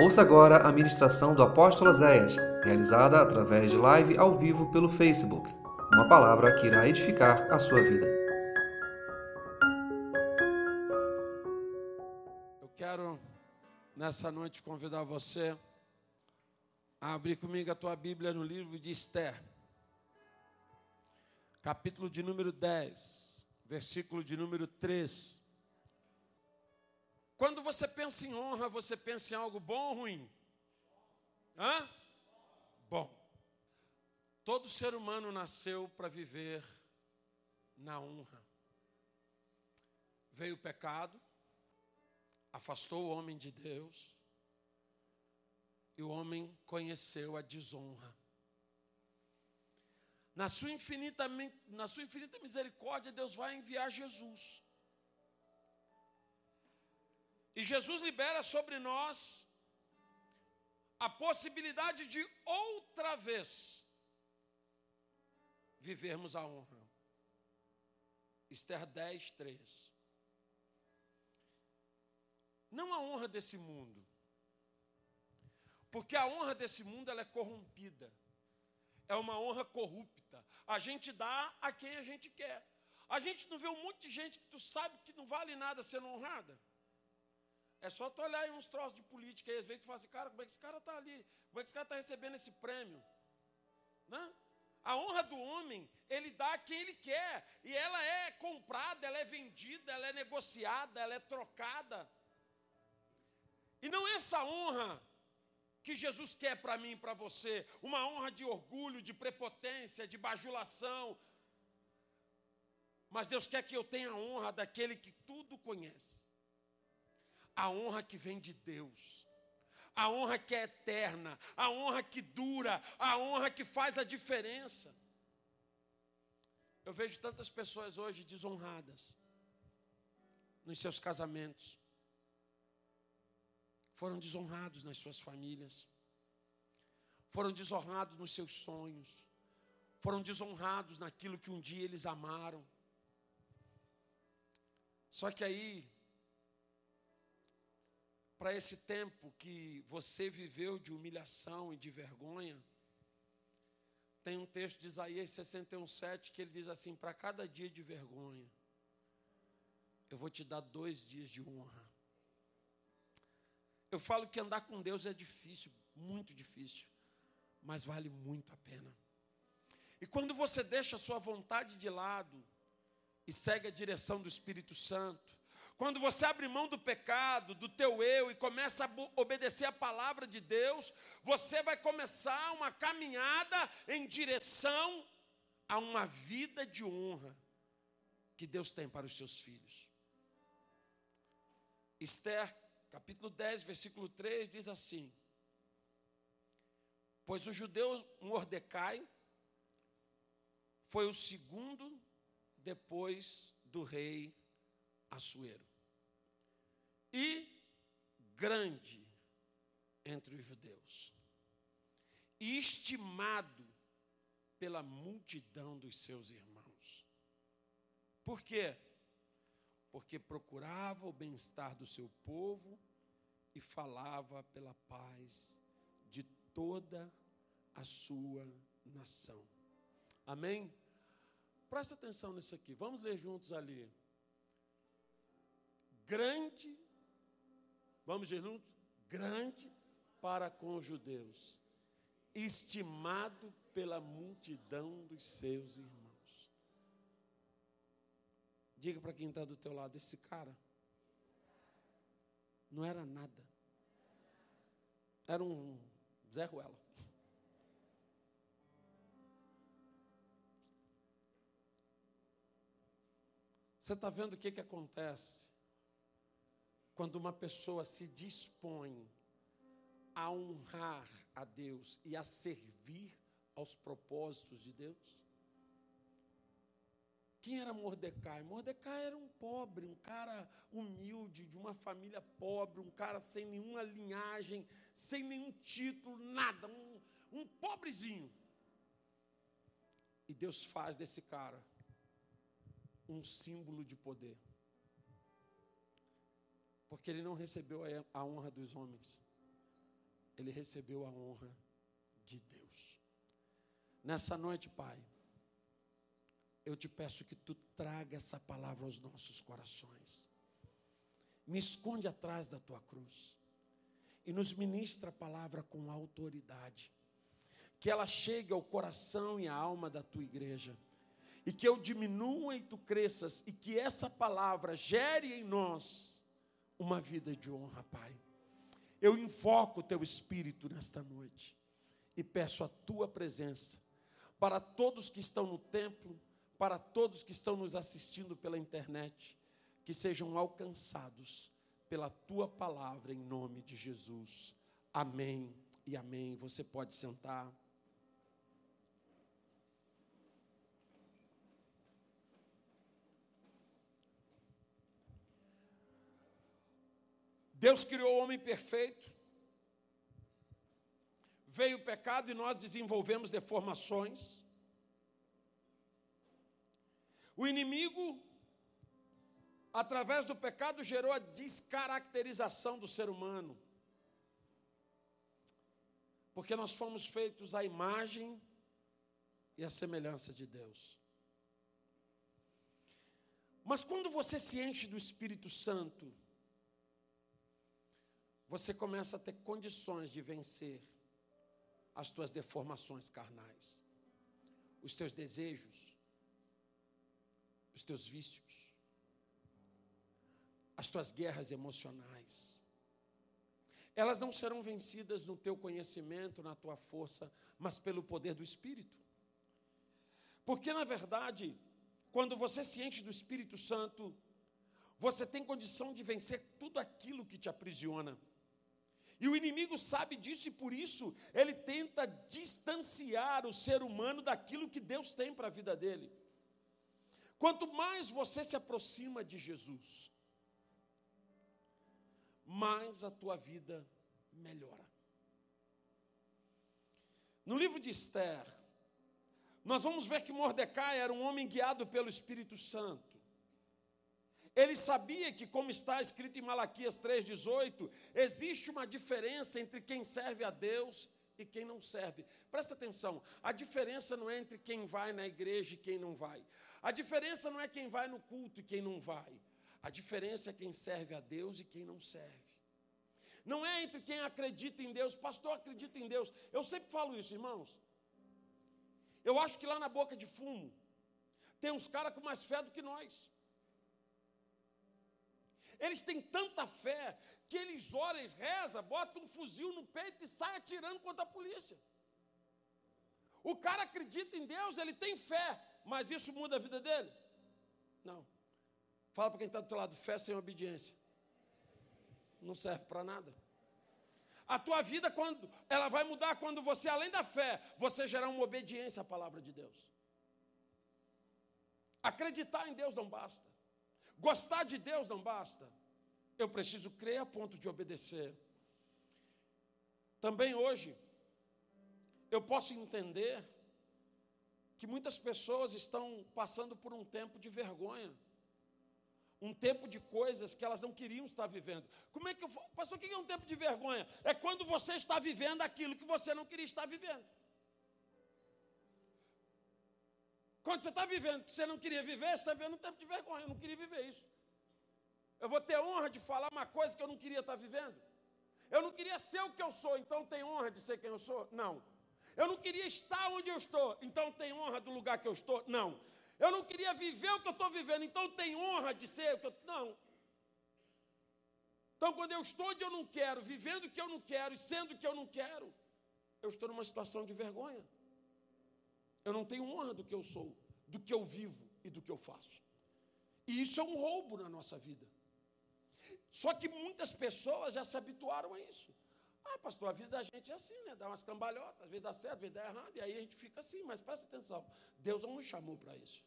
Ouça agora a ministração do apóstolo Zéias, realizada através de live ao vivo pelo Facebook. Uma palavra que irá edificar a sua vida. Eu quero nessa noite convidar você a abrir comigo a tua Bíblia no livro de Esther, capítulo de número 10, versículo de número 3. Quando você pensa em honra, você pensa em algo bom ou ruim? Hã? Bom. Todo ser humano nasceu para viver na honra. Veio o pecado, afastou o homem de Deus, e o homem conheceu a desonra. Na sua infinita, na sua infinita misericórdia, Deus vai enviar Jesus e Jesus libera sobre nós a possibilidade de outra vez vivermos a honra. Esther 10, 3. Não a honra desse mundo. Porque a honra desse mundo ela é corrompida. É uma honra corrupta. A gente dá a quem a gente quer. A gente não vê um monte de gente que tu sabe que não vale nada sendo honrada. É só tu olhar aí uns troços de política aí, às vezes tu fala assim, cara, como é que esse cara está ali? Como é que esse cara está recebendo esse prêmio? Né? A honra do homem, ele dá a quem ele quer. E ela é comprada, ela é vendida, ela é negociada, ela é trocada. E não é essa honra que Jesus quer para mim e para você. Uma honra de orgulho, de prepotência, de bajulação. Mas Deus quer que eu tenha a honra daquele que tudo conhece a honra que vem de Deus, a honra que é eterna, a honra que dura, a honra que faz a diferença. Eu vejo tantas pessoas hoje desonradas nos seus casamentos, foram desonrados nas suas famílias, foram desonrados nos seus sonhos, foram desonrados naquilo que um dia eles amaram. Só que aí para esse tempo que você viveu de humilhação e de vergonha, tem um texto de Isaías 61,7 que ele diz assim: para cada dia de vergonha, eu vou te dar dois dias de honra. Eu falo que andar com Deus é difícil, muito difícil, mas vale muito a pena. E quando você deixa a sua vontade de lado e segue a direção do Espírito Santo, quando você abre mão do pecado, do teu eu e começa a obedecer a palavra de Deus, você vai começar uma caminhada em direção a uma vida de honra que Deus tem para os seus filhos. Esther, capítulo 10, versículo 3 diz assim: Pois o judeu Mordecai foi o segundo depois do rei Assuero e grande entre os judeus, e estimado pela multidão dos seus irmãos. Por quê? Porque procurava o bem-estar do seu povo e falava pela paz de toda a sua nação. Amém? Presta atenção nisso aqui. Vamos ler juntos ali. Grande Vamos juntos? Grande para com os judeus, estimado pela multidão dos seus irmãos. Diga para quem está do teu lado, esse cara não era nada. Era um Zé Ruela. Você está vendo o que, que acontece? Quando uma pessoa se dispõe a honrar a Deus e a servir aos propósitos de Deus. Quem era Mordecai? Mordecai era um pobre, um cara humilde, de uma família pobre, um cara sem nenhuma linhagem, sem nenhum título, nada, um, um pobrezinho. E Deus faz desse cara um símbolo de poder porque ele não recebeu a honra dos homens, ele recebeu a honra de Deus. Nessa noite, Pai, eu te peço que tu traga essa palavra aos nossos corações. Me esconde atrás da tua cruz e nos ministra a palavra com autoridade. Que ela chegue ao coração e à alma da tua igreja. E que eu diminua e tu cresças. E que essa palavra gere em nós uma vida de honra, Pai. Eu invoco o teu espírito nesta noite. E peço a tua presença para todos que estão no templo, para todos que estão nos assistindo pela internet, que sejam alcançados pela tua palavra em nome de Jesus. Amém e amém. Você pode sentar. Deus criou o homem perfeito. Veio o pecado e nós desenvolvemos deformações. O inimigo através do pecado, gerou a descaracterização do ser humano. Porque nós fomos feitos à imagem e à semelhança de Deus. Mas quando você se enche do Espírito Santo, você começa a ter condições de vencer as tuas deformações carnais, os teus desejos, os teus vícios as tuas guerras emocionais. Elas não serão vencidas no teu conhecimento, na tua força, mas pelo poder do Espírito. Porque, na verdade, quando você se enche do Espírito Santo, você tem condição de vencer tudo aquilo que te aprisiona. E o inimigo sabe disso e por isso ele tenta distanciar o ser humano daquilo que Deus tem para a vida dele. Quanto mais você se aproxima de Jesus, mais a tua vida melhora. No livro de Esther, nós vamos ver que Mordecai era um homem guiado pelo Espírito Santo. Ele sabia que, como está escrito em Malaquias 3,18, existe uma diferença entre quem serve a Deus e quem não serve. Presta atenção, a diferença não é entre quem vai na igreja e quem não vai. A diferença não é quem vai no culto e quem não vai. A diferença é quem serve a Deus e quem não serve. Não é entre quem acredita em Deus, pastor acredita em Deus. Eu sempre falo isso, irmãos. Eu acho que lá na boca de fumo tem uns caras com mais fé do que nós. Eles têm tanta fé que eles oram, eles rezam, botam um fuzil no peito e saem atirando contra a polícia. O cara acredita em Deus, ele tem fé, mas isso muda a vida dele? Não. Fala para quem está do teu lado, fé sem obediência. Não serve para nada. A tua vida, quando ela vai mudar quando você, além da fé, você gerar uma obediência à palavra de Deus. Acreditar em Deus não basta. Gostar de Deus não basta. Eu preciso crer a ponto de obedecer. Também hoje, eu posso entender que muitas pessoas estão passando por um tempo de vergonha. Um tempo de coisas que elas não queriam estar vivendo. Como é que eu Pastor, o que é um tempo de vergonha? É quando você está vivendo aquilo que você não queria estar vivendo. Quando você está vivendo que você não queria viver, você está vivendo um tempo de vergonha. Eu não queria viver isso. Eu vou ter honra de falar uma coisa que eu não queria estar vivendo. Eu não queria ser o que eu sou, então tem honra de ser quem eu sou? Não. Eu não queria estar onde eu estou, então tem honra do lugar que eu estou? Não. Eu não queria viver o que eu estou vivendo, então tem honra de ser o que eu. Não. Então, quando eu estou onde eu não quero, vivendo o que eu não quero e sendo o que eu não quero, eu estou numa situação de vergonha. Eu não tenho honra do que eu sou, do que eu vivo e do que eu faço. E isso é um roubo na nossa vida. Só que muitas pessoas já se habituaram a isso. Ah, pastor, a vida da gente é assim, né? Dá umas cambalhotas, às vezes dá certo, às vezes dá errado, e aí a gente fica assim, mas presta atenção, Deus não nos chamou para isso.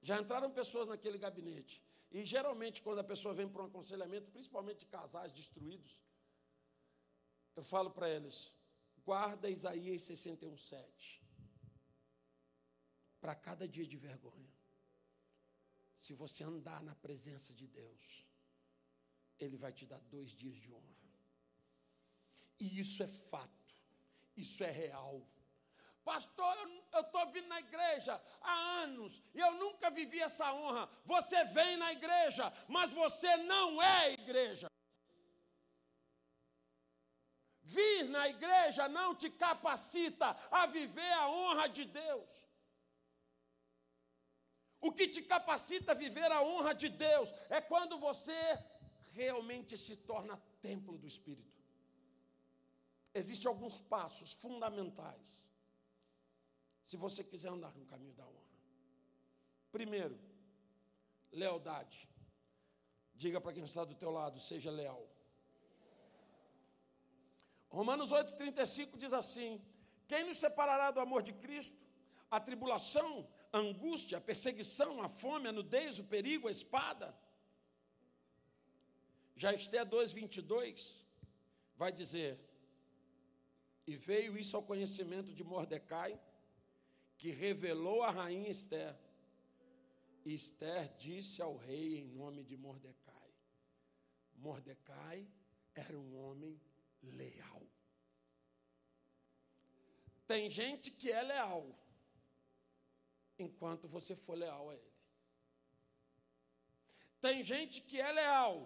Já entraram pessoas naquele gabinete. E geralmente, quando a pessoa vem para um aconselhamento, principalmente de casais destruídos, eu falo para eles: guarda Isaías 61,7. Para cada dia de vergonha. Se você andar na presença de Deus, Ele vai te dar dois dias de honra. E isso é fato, isso é real. Pastor, eu estou vindo na igreja há anos e eu nunca vivi essa honra. Você vem na igreja, mas você não é igreja. Vir na igreja não te capacita a viver a honra de Deus. O que te capacita a viver a honra de Deus é quando você realmente se torna templo do Espírito. Existem alguns passos fundamentais. Se você quiser andar no caminho da honra. Primeiro, lealdade. Diga para quem está do teu lado, seja leal. Romanos 8,35 diz assim: Quem nos separará do amor de Cristo? A tribulação, a angústia, a perseguição, a fome, a nudez, o perigo, a espada. Já Esté 2,22 vai dizer: E veio isso ao conhecimento de Mordecai, que revelou a rainha Esther. E Esther disse ao rei em nome de Mordecai. Mordecai era um homem leal. Tem gente que é leal, enquanto você for leal a ele. Tem gente que é leal,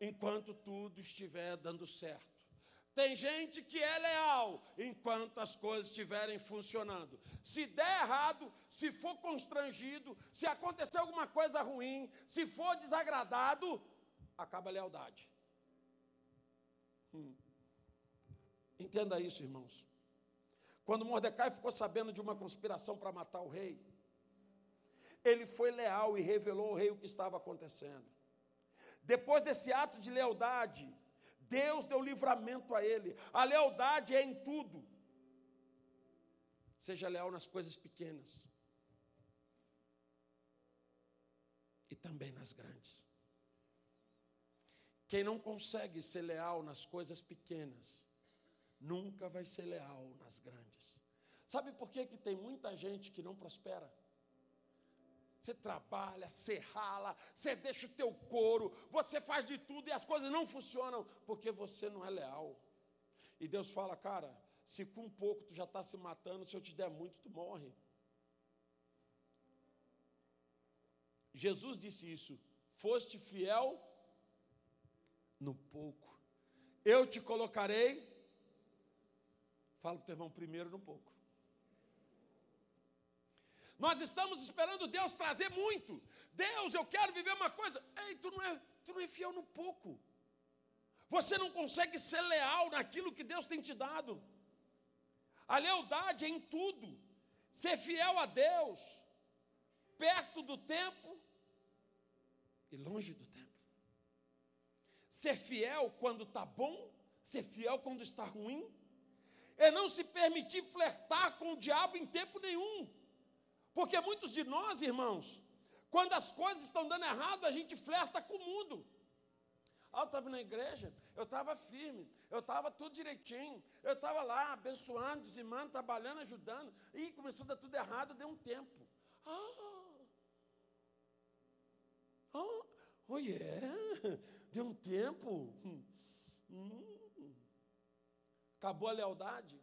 enquanto tudo estiver dando certo. Tem gente que é leal enquanto as coisas estiverem funcionando. Se der errado, se for constrangido, se acontecer alguma coisa ruim, se for desagradado, acaba a lealdade. Hum. Entenda isso, irmãos. Quando Mordecai ficou sabendo de uma conspiração para matar o rei, ele foi leal e revelou ao rei o que estava acontecendo. Depois desse ato de lealdade, Deus deu livramento a ele. A lealdade é em tudo. Seja leal nas coisas pequenas e também nas grandes. Quem não consegue ser leal nas coisas pequenas, nunca vai ser leal nas grandes. Sabe por que, que tem muita gente que não prospera? Você trabalha, você rala, você deixa o teu couro, você faz de tudo e as coisas não funcionam porque você não é leal. E Deus fala, cara, se com pouco tu já está se matando, se eu te der muito, tu morre. Jesus disse isso: foste fiel no pouco, eu te colocarei Fala para o teu irmão primeiro no pouco. Nós estamos esperando Deus trazer muito. Deus, eu quero viver uma coisa. Ei, tu não é, tu não é fiel no pouco. Você não consegue ser leal naquilo que Deus tem te dado. A lealdade é em tudo. Ser fiel a Deus, perto do tempo e longe do tempo. Ser fiel quando está bom, ser fiel quando está ruim é não se permitir flertar com o diabo em tempo nenhum. Porque muitos de nós, irmãos, quando as coisas estão dando errado, a gente flerta com o mundo. Ah, eu estava na igreja, eu estava firme, eu estava tudo direitinho, eu estava lá abençoando, dizimando, trabalhando, ajudando, e começou a dar tudo errado, deu um tempo. Ah, ah oh yeah, deu um tempo. Hum. Acabou a lealdade.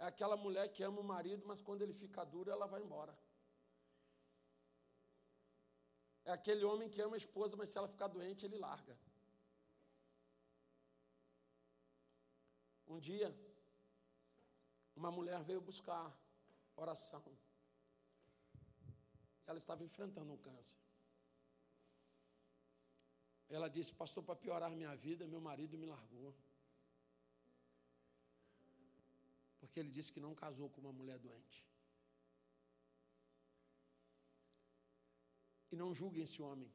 É aquela mulher que ama o marido, mas quando ele fica duro, ela vai embora. É aquele homem que ama a esposa, mas se ela ficar doente, ele larga. Um dia, uma mulher veio buscar oração. Ela estava enfrentando um câncer. Ela disse: Pastor, para piorar minha vida, meu marido me largou. Porque ele disse que não casou com uma mulher doente. E não julguem esse homem.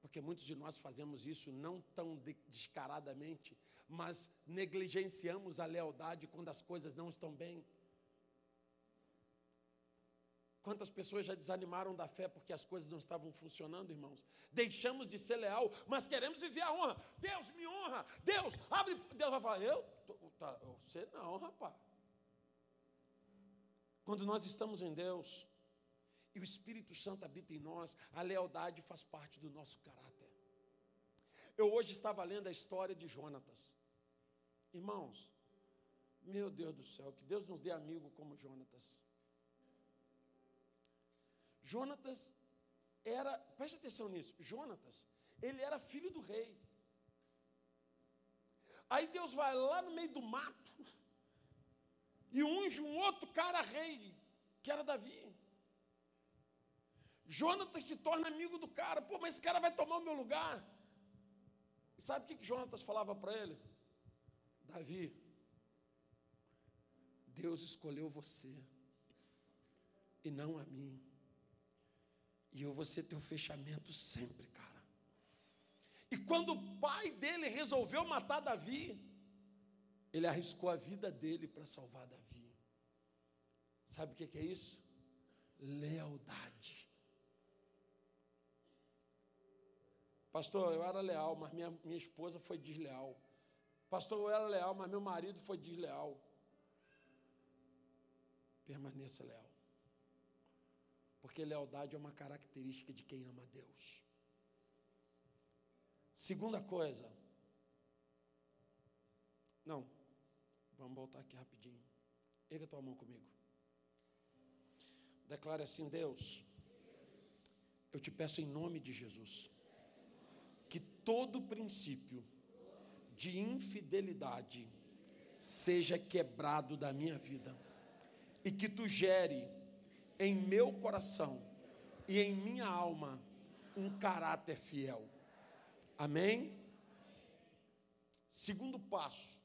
Porque muitos de nós fazemos isso não tão descaradamente, mas negligenciamos a lealdade quando as coisas não estão bem. Quantas pessoas já desanimaram da fé porque as coisas não estavam funcionando, irmãos? Deixamos de ser leal, mas queremos viver a honra. Deus me honra. Deus, abre. Deus vai falar, eu? Tá, você não, rapaz. Quando nós estamos em Deus e o Espírito Santo habita em nós, a lealdade faz parte do nosso caráter. Eu hoje estava lendo a história de Jonatas. Irmãos, meu Deus do céu, que Deus nos dê amigo como Jonatas. Jonatas era, preste atenção nisso, Jonatas, ele era filho do rei. Aí Deus vai lá no meio do mato e unge um outro cara rei, que era Davi. Jonatas se torna amigo do cara, pô, mas esse cara vai tomar o meu lugar. E sabe o que, que Jonatas falava para ele? Davi, Deus escolheu você e não a mim. E eu vou ser teu fechamento sempre, cara. E quando o pai dele resolveu matar Davi, ele arriscou a vida dele para salvar Davi. Sabe o que é isso? Lealdade. Pastor, eu era leal, mas minha, minha esposa foi desleal. Pastor, eu era leal, mas meu marido foi desleal. Permaneça leal. Porque lealdade é uma característica de quem ama a Deus. Segunda coisa. Não, vamos voltar aqui rapidinho. Erga tua mão comigo. Declare assim: Deus, eu te peço em nome de Jesus, que todo princípio de infidelidade seja quebrado da minha vida e que tu gere em meu coração e em minha alma um caráter fiel. Amém? Segundo passo.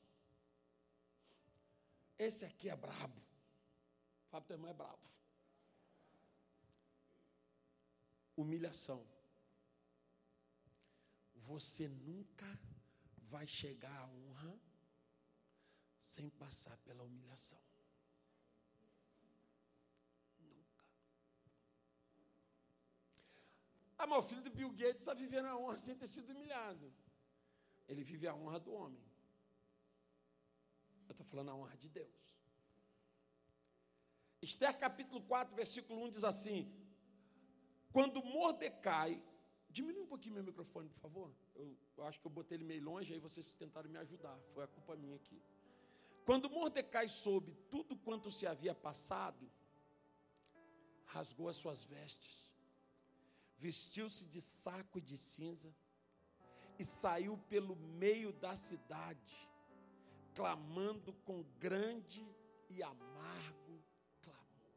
Esse aqui é brabo. Fábio teu irmão é brabo. Humilhação. Você nunca vai chegar à honra sem passar pela humilhação. Ah, mas o filho do Bill Gates está vivendo a honra sem ter sido humilhado. Ele vive a honra do homem. Eu estou falando a honra de Deus. Esther capítulo 4, versículo 1 diz assim: Quando Mordecai, diminui um pouquinho meu microfone, por favor. Eu, eu acho que eu botei ele meio longe, aí vocês tentaram me ajudar. Foi a culpa minha aqui. Quando Mordecai soube tudo quanto se havia passado, rasgou as suas vestes vestiu-se de saco e de cinza e saiu pelo meio da cidade, clamando com grande e amargo clamor.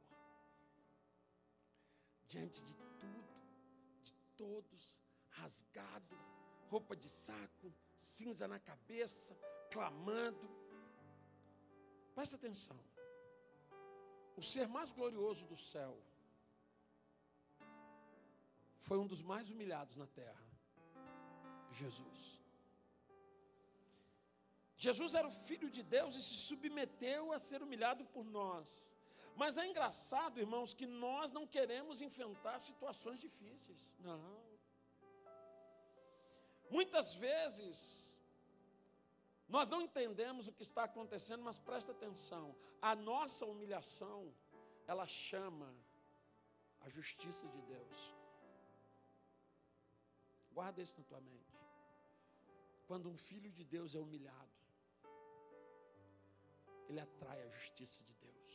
Diante de tudo, de todos, rasgado, roupa de saco, cinza na cabeça, clamando. Presta atenção. O ser mais glorioso do céu foi um dos mais humilhados na terra. Jesus. Jesus era o filho de Deus e se submeteu a ser humilhado por nós. Mas é engraçado, irmãos, que nós não queremos enfrentar situações difíceis. Não. Muitas vezes, nós não entendemos o que está acontecendo, mas presta atenção: a nossa humilhação, ela chama a justiça de Deus. Guarda isso na tua mente. Quando um filho de Deus é humilhado, ele atrai a justiça de Deus.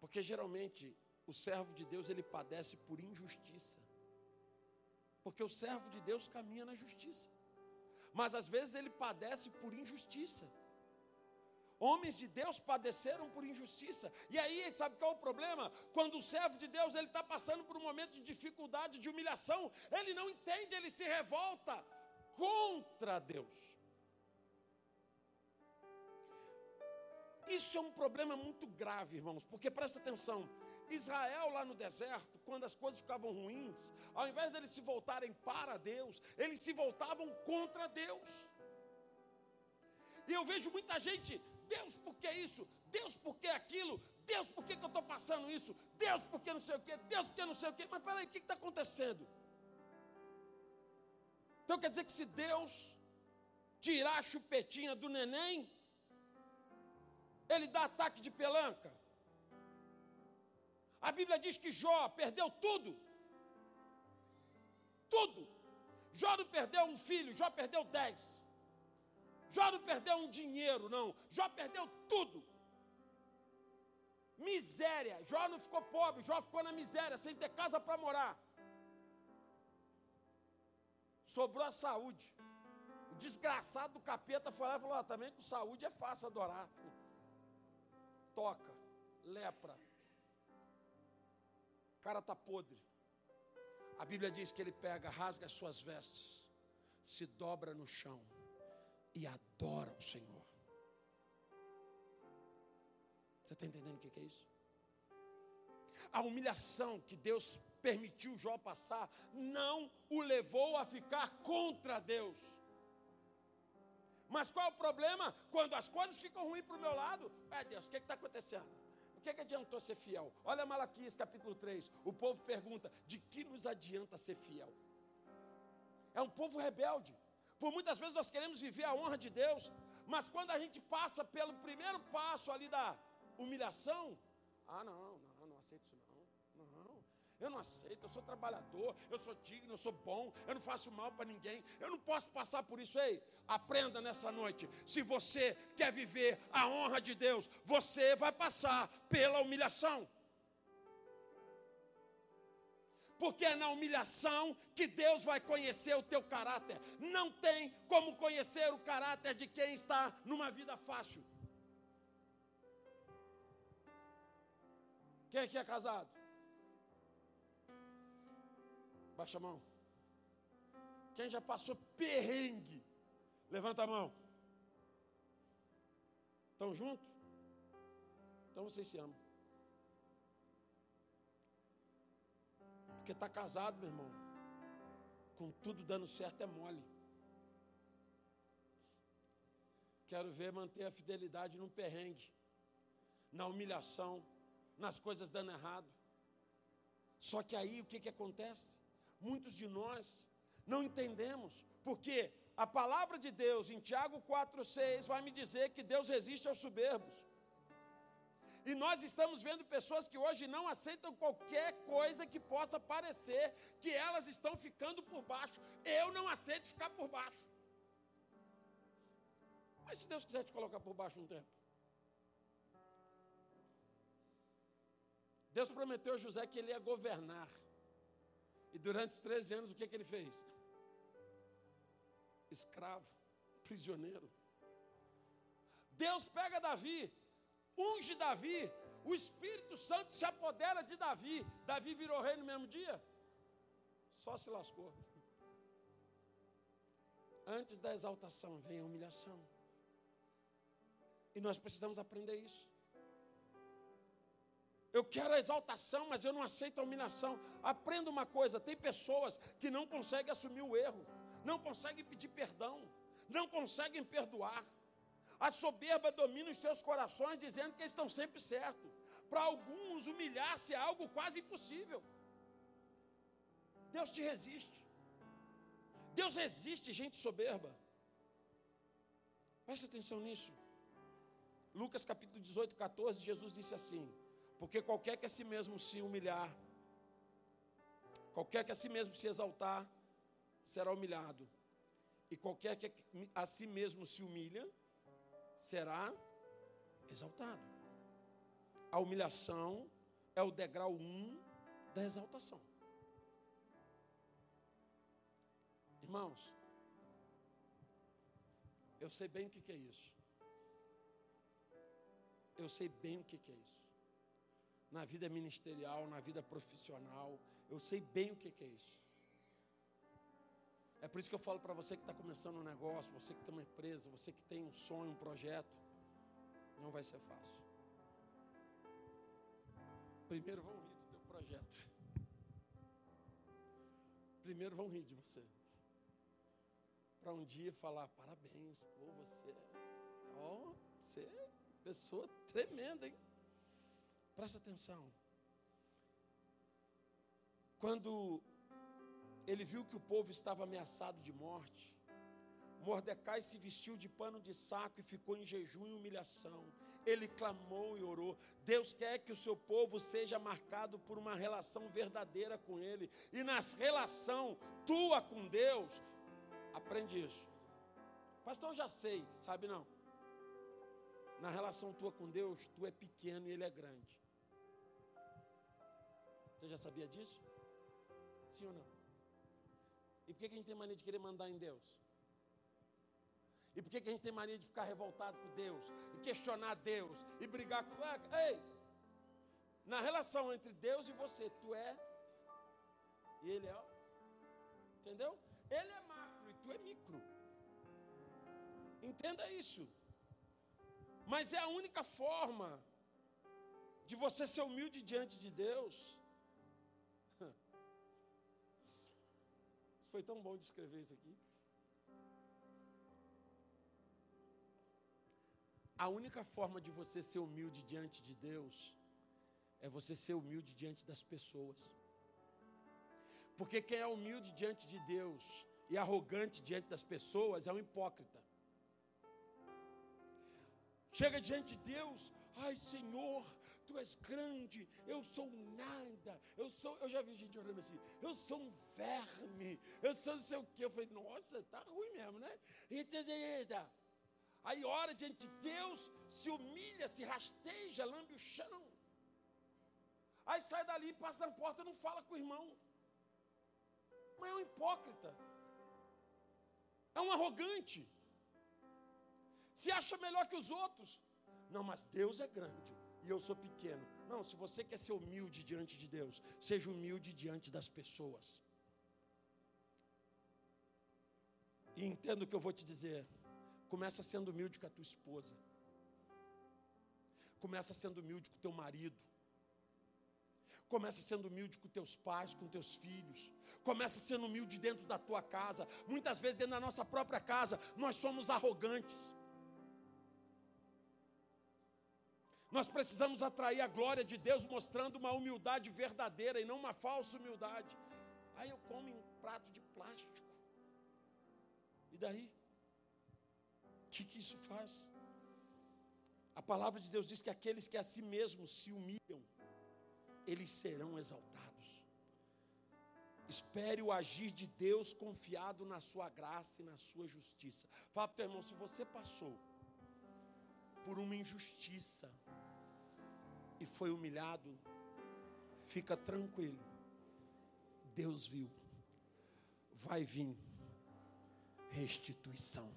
Porque geralmente o servo de Deus ele padece por injustiça. Porque o servo de Deus caminha na justiça. Mas às vezes ele padece por injustiça. Homens de Deus padeceram por injustiça. E aí, sabe qual é o problema? Quando o servo de Deus ele está passando por um momento de dificuldade, de humilhação, ele não entende, ele se revolta contra Deus. Isso é um problema muito grave, irmãos, porque presta atenção. Israel lá no deserto, quando as coisas ficavam ruins, ao invés deles se voltarem para Deus, eles se voltavam contra Deus. E eu vejo muita gente Deus, por que isso? Deus, por que aquilo? Deus, por que, que eu estou passando isso? Deus, por que não sei o quê? Deus, por que não sei o quê? Mas peraí, o que está acontecendo? Então quer dizer que se Deus tirar a chupetinha do neném, ele dá ataque de pelanca. A Bíblia diz que Jó perdeu tudo. Tudo. Jó não perdeu um filho, Jó perdeu dez. Jó não perdeu um dinheiro, não. Jó perdeu tudo. Miséria. Jó não ficou pobre, Jó ficou na miséria, sem ter casa para morar. Sobrou a saúde. O desgraçado do capeta foi lá e falou: ah, também com saúde é fácil adorar. Toca, lepra. O cara está podre. A Bíblia diz que ele pega, rasga as suas vestes, se dobra no chão e adora o Senhor. Você está entendendo o que é isso? A humilhação que Deus permitiu Jó passar não o levou a ficar contra Deus. Mas qual é o problema? Quando as coisas ficam ruins para o meu lado, é Deus, o que está acontecendo? O que, que adiantou ser fiel? Olha Malaquias capítulo 3. O povo pergunta: de que nos adianta ser fiel? É um povo rebelde. Por muitas vezes nós queremos viver a honra de Deus, mas quando a gente passa pelo primeiro passo ali da humilhação, ah, não, não, não aceito isso não. Não, eu não aceito, eu sou trabalhador, eu sou digno, eu sou bom, eu não faço mal para ninguém, eu não posso passar por isso. Ei, aprenda nessa noite. Se você quer viver a honra de Deus, você vai passar pela humilhação porque é na humilhação que Deus vai conhecer o teu caráter. Não tem como conhecer o caráter de quem está numa vida fácil. Quem aqui é casado? Baixa a mão. Quem já passou perrengue? Levanta a mão. Estão juntos? Então vocês se amam. Porque está casado, meu irmão, com tudo dando certo é mole. Quero ver manter a fidelidade num perrengue, na humilhação, nas coisas dando errado. Só que aí o que, que acontece? Muitos de nós não entendemos, porque a palavra de Deus em Tiago 4,6 vai me dizer que Deus resiste aos soberbos. E nós estamos vendo pessoas que hoje não aceitam qualquer coisa que possa parecer que elas estão ficando por baixo. Eu não aceito ficar por baixo. Mas se Deus quiser te colocar por baixo um tempo. Deus prometeu a José que ele ia governar. E durante os 13 anos, o que, que ele fez? Escravo, prisioneiro. Deus pega Davi unge Davi, o Espírito Santo se apodera de Davi. Davi virou rei no mesmo dia? Só se lascou. Antes da exaltação vem a humilhação. E nós precisamos aprender isso. Eu quero a exaltação, mas eu não aceito a humilhação. Aprenda uma coisa: tem pessoas que não conseguem assumir o erro, não conseguem pedir perdão, não conseguem perdoar. A soberba domina os seus corações, dizendo que eles estão sempre certos. Para alguns, humilhar-se é algo quase impossível. Deus te resiste. Deus resiste gente soberba. Preste atenção nisso. Lucas capítulo 18, 14, Jesus disse assim: Porque qualquer que a si mesmo se humilhar, qualquer que a si mesmo se exaltar, será humilhado. E qualquer que a si mesmo se humilha, será exaltado. A humilhação é o degrau 1 um da exaltação. Irmãos, eu sei bem o que, é isso. Eu sei bem o que, é isso. Na vida ministerial, na vida profissional, eu sei bem o que é isso. É por isso que eu falo para você que está começando um negócio, você que tem uma empresa, você que tem um sonho, um projeto, não vai ser fácil. Primeiro vão rir do teu projeto. Primeiro vão rir de você. Para um dia falar, parabéns, pô, você, ó, você é pessoa tremenda, hein? Presta atenção. Quando ele viu que o povo estava ameaçado de morte. Mordecai se vestiu de pano de saco e ficou em jejum e humilhação. Ele clamou e orou. Deus quer que o seu povo seja marcado por uma relação verdadeira com Ele. E na relação, tua com Deus, aprende isso. Pastor, eu já sei, sabe não? Na relação tua com Deus, tu é pequeno e Ele é grande. Você já sabia disso? Sim ou não? E por que a gente tem mania de querer mandar em Deus? E por que a gente tem mania de ficar revoltado com Deus? E questionar Deus? E brigar com. Ei! Na relação entre Deus e você, tu é. E Ele é. Entendeu? Ele é macro e tu é micro. Entenda isso. Mas é a única forma de você ser humilde diante de Deus Foi tão bom de escrever isso aqui. A única forma de você ser humilde diante de Deus é você ser humilde diante das pessoas. Porque quem é humilde diante de Deus e arrogante diante das pessoas é um hipócrita. Chega diante de Deus, ai Senhor, tu és grande, eu sou nada, eu sou, eu já vi gente orando assim, eu sou um verme, eu sou não sei o que. Eu falei, nossa, tá ruim mesmo, né? Aí ora diante de Deus, se humilha, se rasteja, lambe o chão. Aí sai dali, passa na porta, não fala com o irmão. Mas é um hipócrita. É um arrogante. Se acha melhor que os outros. Não, mas Deus é grande e eu sou pequeno. Não, se você quer ser humilde diante de Deus, seja humilde diante das pessoas. E entenda o que eu vou te dizer. Começa sendo humilde com a tua esposa. Começa sendo humilde com o teu marido. Começa sendo humilde com teus pais, com teus filhos. Começa sendo humilde dentro da tua casa. Muitas vezes dentro da nossa própria casa, nós somos arrogantes. Nós precisamos atrair a glória de Deus mostrando uma humildade verdadeira e não uma falsa humildade. Aí eu como um prato de plástico. E daí? O que, que isso faz? A palavra de Deus diz que aqueles que a si mesmos se humilham, eles serão exaltados. Espere o agir de Deus confiado na sua graça e na sua justiça. Fala para o teu irmão, se você passou por uma injustiça e foi humilhado, fica tranquilo. Deus viu. Vai vir restituição.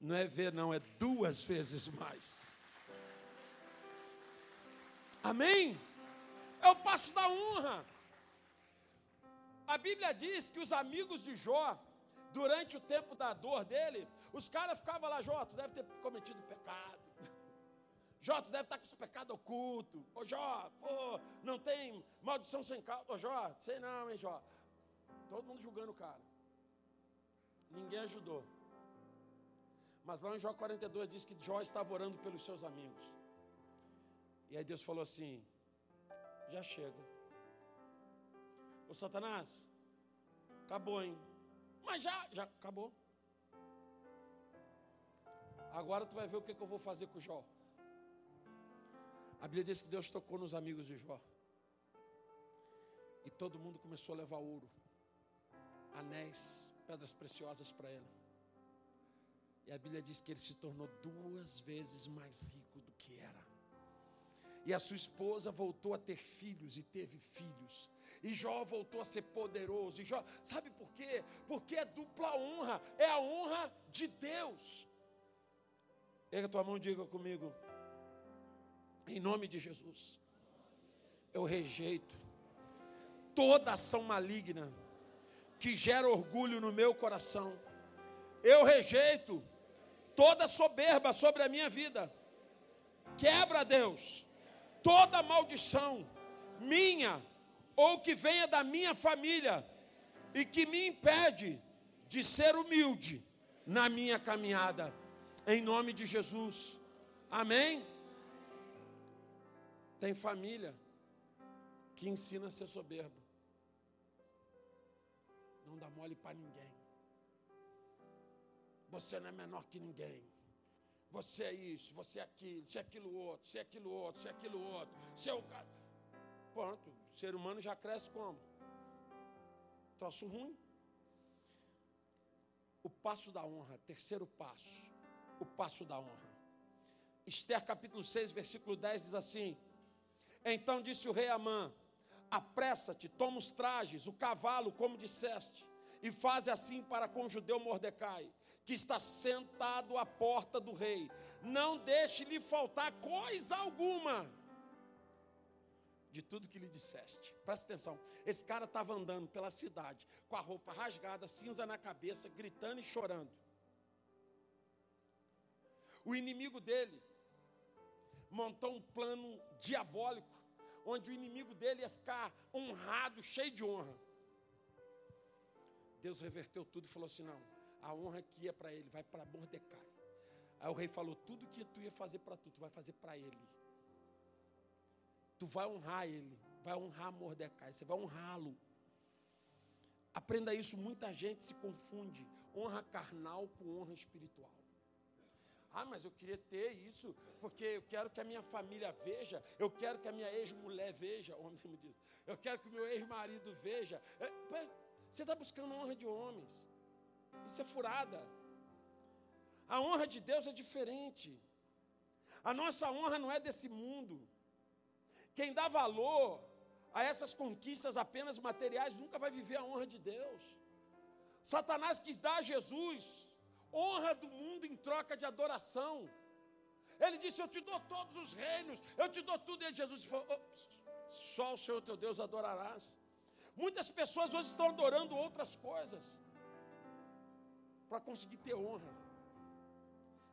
Não é ver, não, é duas vezes mais. Amém? É o passo da honra. A Bíblia diz que os amigos de Jó durante o tempo da dor dele, os caras ficavam lá, Jó, tu deve ter cometido pecado. Jó, tu deve estar com esse pecado oculto. Ô Jó, pô, não tem maldição sem causa. Ô Jó, sei não, hein, Jó. Todo mundo julgando o cara. Ninguém ajudou. Mas lá em Jó 42 diz que Jó estava orando pelos seus amigos. E aí Deus falou assim: já chega. Ô Satanás, acabou, hein? Mas já, já acabou. Agora tu vai ver o que, que eu vou fazer com Jó. A Bíblia diz que Deus tocou nos amigos de Jó. E todo mundo começou a levar ouro, anéis, pedras preciosas para ele. E a Bíblia diz que ele se tornou duas vezes mais rico do que era. E a sua esposa voltou a ter filhos e teve filhos. E Jó voltou a ser poderoso. E Jó, sabe por quê? Porque é dupla honra, é a honra de Deus. Pega a tua mão e diga comigo. Em nome de Jesus. Eu rejeito toda ação maligna que gera orgulho no meu coração. Eu rejeito toda soberba sobre a minha vida. Quebra, Deus, toda maldição minha ou que venha da minha família e que me impede de ser humilde na minha caminhada, em nome de Jesus, amém? Tem família que ensina a ser soberbo, não dá mole para ninguém, você não é menor que ninguém. Você é isso, você é aquilo, você é aquilo outro, você é aquilo outro, você é aquilo outro, você é o cara. Pronto, o ser humano já cresce como? Troço ruim. O passo da honra, terceiro passo, o passo da honra. Esther capítulo 6, versículo 10 diz assim: Então disse o rei Amã: Apressa-te, toma os trajes, o cavalo, como disseste, e faze assim para com o judeu Mordecai, que está sentado à porta do rei. Não deixe lhe faltar coisa alguma de tudo que lhe disseste. Presta atenção. Esse cara estava andando pela cidade com a roupa rasgada, cinza na cabeça, gritando e chorando. O inimigo dele montou um plano diabólico onde o inimigo dele ia ficar honrado, cheio de honra. Deus reverteu tudo e falou assim: não, a honra que ia para ele vai para Mordecai. Aí o rei falou: tudo que tu ia fazer para tu, tu vai fazer para ele. Tu vai honrar ele, vai honrar Mordecai, você vai honrá-lo. Aprenda isso, muita gente se confunde honra carnal com honra espiritual. Ah, mas eu queria ter isso, porque eu quero que a minha família veja, eu quero que a minha ex-mulher veja, o homem me diz, eu quero que o meu ex-marido veja. É, você está buscando honra de homens, isso é furada. A honra de Deus é diferente, a nossa honra não é desse mundo. Quem dá valor a essas conquistas apenas materiais nunca vai viver a honra de Deus. Satanás quis dar a Jesus honra do mundo em troca de adoração. Ele disse: Eu te dou todos os reinos, eu te dou tudo. E Jesus falou: oh, Só o Senhor teu Deus adorarás. Muitas pessoas hoje estão adorando outras coisas para conseguir ter honra.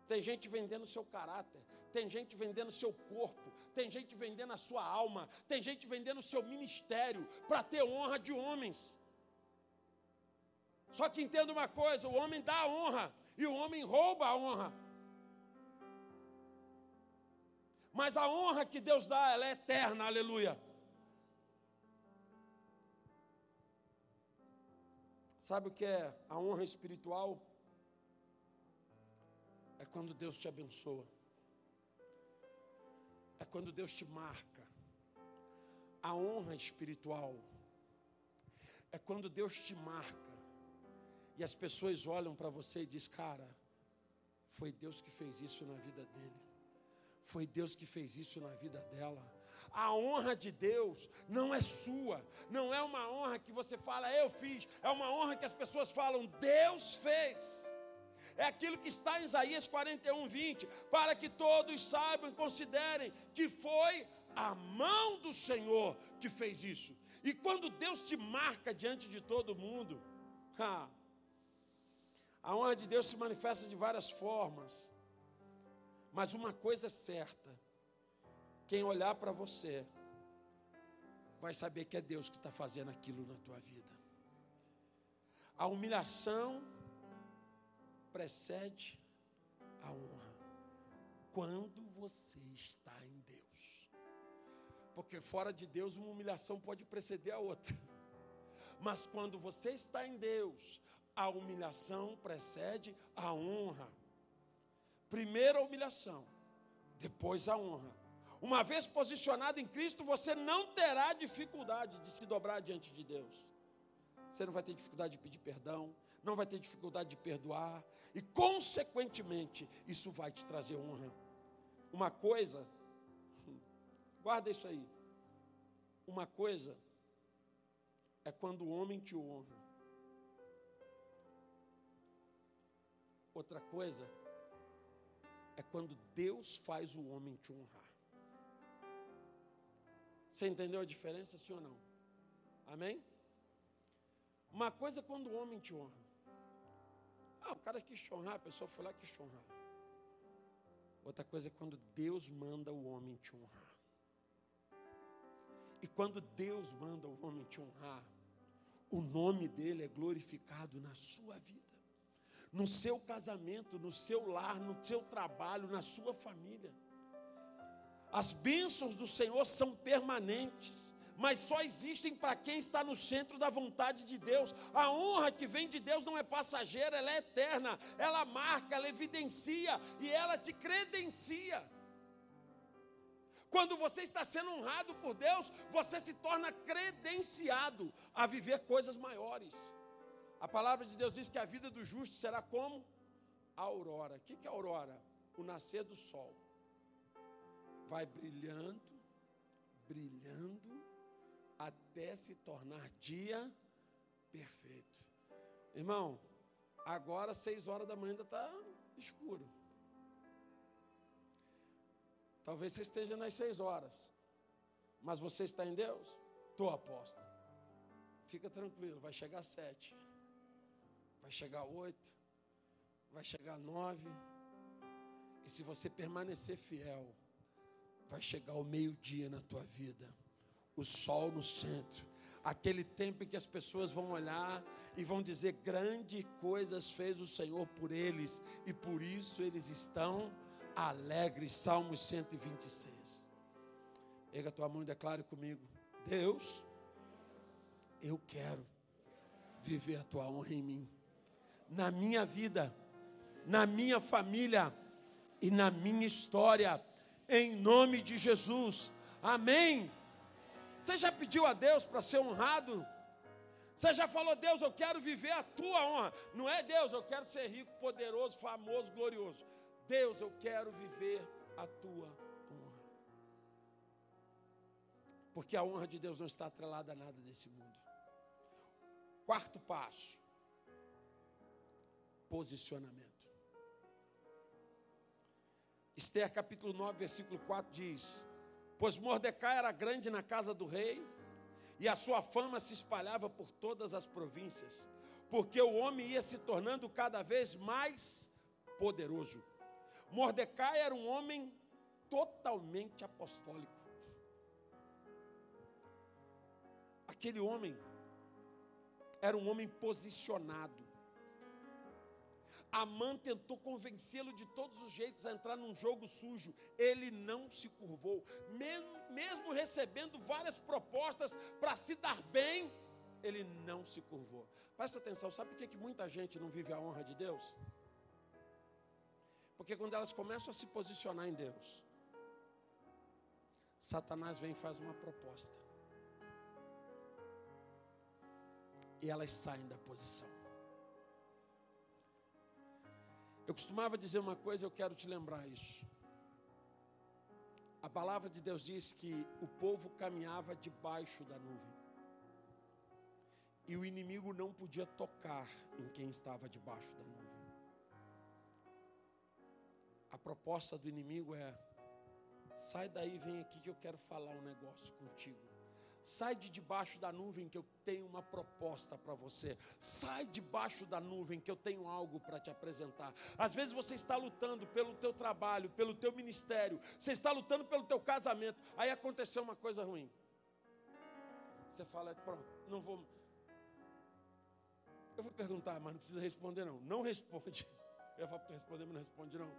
Tem gente vendendo seu caráter, tem gente vendendo seu corpo, tem gente vendendo a sua alma, tem gente vendendo o seu ministério para ter honra de homens. Só que entenda uma coisa: o homem dá honra, e o homem rouba a honra. Mas a honra que Deus dá, ela é eterna, aleluia. Sabe o que é a honra espiritual? É quando Deus te abençoa. É quando Deus te marca. A honra espiritual é quando Deus te marca e as pessoas olham para você e dizem, cara, foi Deus que fez isso na vida dele. Foi Deus que fez isso na vida dela. A honra de Deus não é sua, não é uma honra que você fala, eu fiz, é uma honra que as pessoas falam, Deus fez. É aquilo que está em Isaías 41, 20, para que todos saibam e considerem que foi a mão do Senhor que fez isso. E quando Deus te marca diante de todo mundo, a honra de Deus se manifesta de várias formas. Mas uma coisa é certa: quem olhar para você vai saber que é Deus que está fazendo aquilo na tua vida. A humilhação precede a honra quando você está em Deus. Porque fora de Deus, uma humilhação pode preceder a outra. Mas quando você está em Deus, a humilhação precede a honra. Primeiro a humilhação, depois a honra. Uma vez posicionado em Cristo, você não terá dificuldade de se dobrar diante de Deus. Você não vai ter dificuldade de pedir perdão, não vai ter dificuldade de perdoar, e consequentemente, isso vai te trazer honra. Uma coisa, guarda isso aí. Uma coisa é quando o homem te honra. Outra coisa é quando Deus faz o homem te honrar. Você entendeu a diferença, sim ou não? Amém? Uma coisa é quando o homem te honra. Ah, o cara quis te honrar, a pessoa foi lá e quis te honrar. Outra coisa é quando Deus manda o homem te honrar. E quando Deus manda o homem te honrar, o nome dele é glorificado na sua vida no seu casamento, no seu lar, no seu trabalho, na sua família. As bênçãos do Senhor são permanentes, mas só existem para quem está no centro da vontade de Deus. A honra que vem de Deus não é passageira, ela é eterna, ela marca, ela evidencia e ela te credencia. Quando você está sendo honrado por Deus, você se torna credenciado a viver coisas maiores. A palavra de Deus diz que a vida do justo será como a aurora. O que é aurora? O nascer do sol. Vai brilhando, brilhando, até se tornar dia perfeito. Irmão, agora seis horas da manhã ainda está escuro. Talvez você esteja nas seis horas, mas você está em Deus? Estou apóstolo. Fica tranquilo, vai chegar sete, vai chegar oito, vai chegar nove, e se você permanecer fiel, vai chegar o meio-dia na tua vida, o sol no centro, aquele tempo em que as pessoas vão olhar e vão dizer: grande coisas fez o Senhor por eles, e por isso eles estão alegres. Salmos 126. Pega a tua mão e declare comigo: Deus, eu quero viver a tua honra em mim, na minha vida, na minha família e na minha história, em nome de Jesus. Amém. Você já pediu a Deus para ser honrado? Você já falou, Deus, eu quero viver a tua honra. Não é Deus, eu quero ser rico, poderoso, famoso, glorioso. Deus, eu quero viver a tua honra. Porque a honra de Deus não está atrelada a nada desse mundo. Quarto passo: posicionamento. Esther capítulo 9, versículo 4 diz: Pois Mordecai era grande na casa do rei, e a sua fama se espalhava por todas as províncias, porque o homem ia se tornando cada vez mais poderoso. Mordecai era um homem totalmente apostólico. Aquele homem era um homem posicionado. Amã tentou convencê-lo de todos os jeitos a entrar num jogo sujo. Ele não se curvou, mesmo recebendo várias propostas para se dar bem, ele não se curvou. Presta atenção, sabe por que, que muita gente não vive a honra de Deus? Porque quando elas começam a se posicionar em Deus, Satanás vem e faz uma proposta. E elas saem da posição. Eu costumava dizer uma coisa, eu quero te lembrar isso. A palavra de Deus diz que o povo caminhava debaixo da nuvem. E o inimigo não podia tocar em quem estava debaixo da nuvem. A proposta do inimigo é: sai daí, vem aqui que eu quero falar um negócio contigo. Sai de debaixo da nuvem que eu tenho uma proposta para você. Sai debaixo da nuvem que eu tenho algo para te apresentar. Às vezes você está lutando pelo teu trabalho, pelo teu ministério, você está lutando pelo teu casamento. Aí aconteceu uma coisa ruim. Você fala, pronto, não vou. Eu vou perguntar, mas não precisa responder não. Não responde. Eu vou responder, mas não responde não.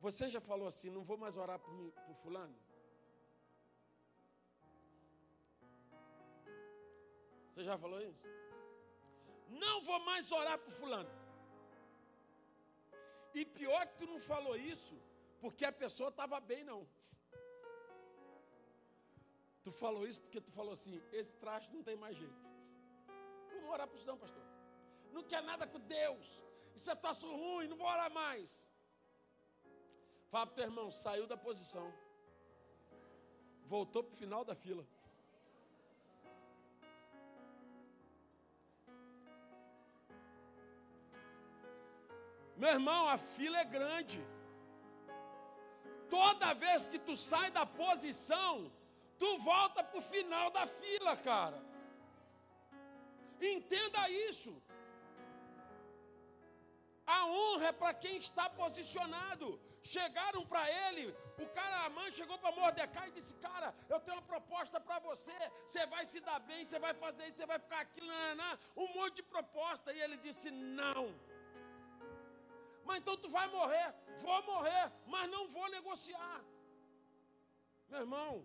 Você já falou assim, não vou mais orar por, mim, por fulano? Você já falou isso? Não vou mais orar por fulano. E pior que tu não falou isso, porque a pessoa estava bem, não. Tu falou isso porque tu falou assim: esse traste não tem mais jeito. Vamos orar por isso, não, pastor. Não quer nada com Deus. Isso é troço ruim, não vou orar mais. Fala para teu irmão, saiu da posição. Voltou para o final da fila. Meu irmão, a fila é grande. Toda vez que tu sai da posição, tu volta para o final da fila, cara. Entenda isso. A honra é para quem está posicionado. Chegaram para ele, o cara, a mãe chegou para Mordecai e disse: Cara, eu tenho uma proposta para você. Você vai se dar bem, você vai fazer isso, você vai ficar aqui, nanã, um monte de proposta. E ele disse: Não. Mas então tu vai morrer, vou morrer, mas não vou negociar. Meu irmão,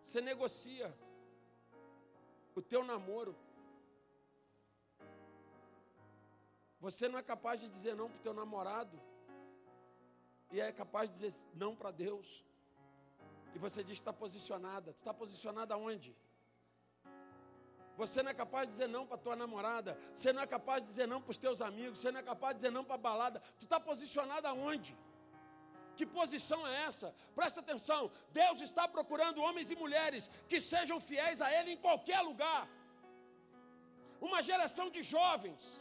você negocia o teu namoro Você não é capaz de dizer não para o teu namorado. e é capaz de dizer não para Deus. E você diz que está posicionada. Tu está posicionada onde? Você não é capaz de dizer não para tua namorada. Você não é capaz de dizer não para os teus amigos. Você não é capaz de dizer não para a balada. Tu está posicionada aonde? Que posição é essa? Presta atenção. Deus está procurando homens e mulheres que sejam fiéis a Ele em qualquer lugar. Uma geração de jovens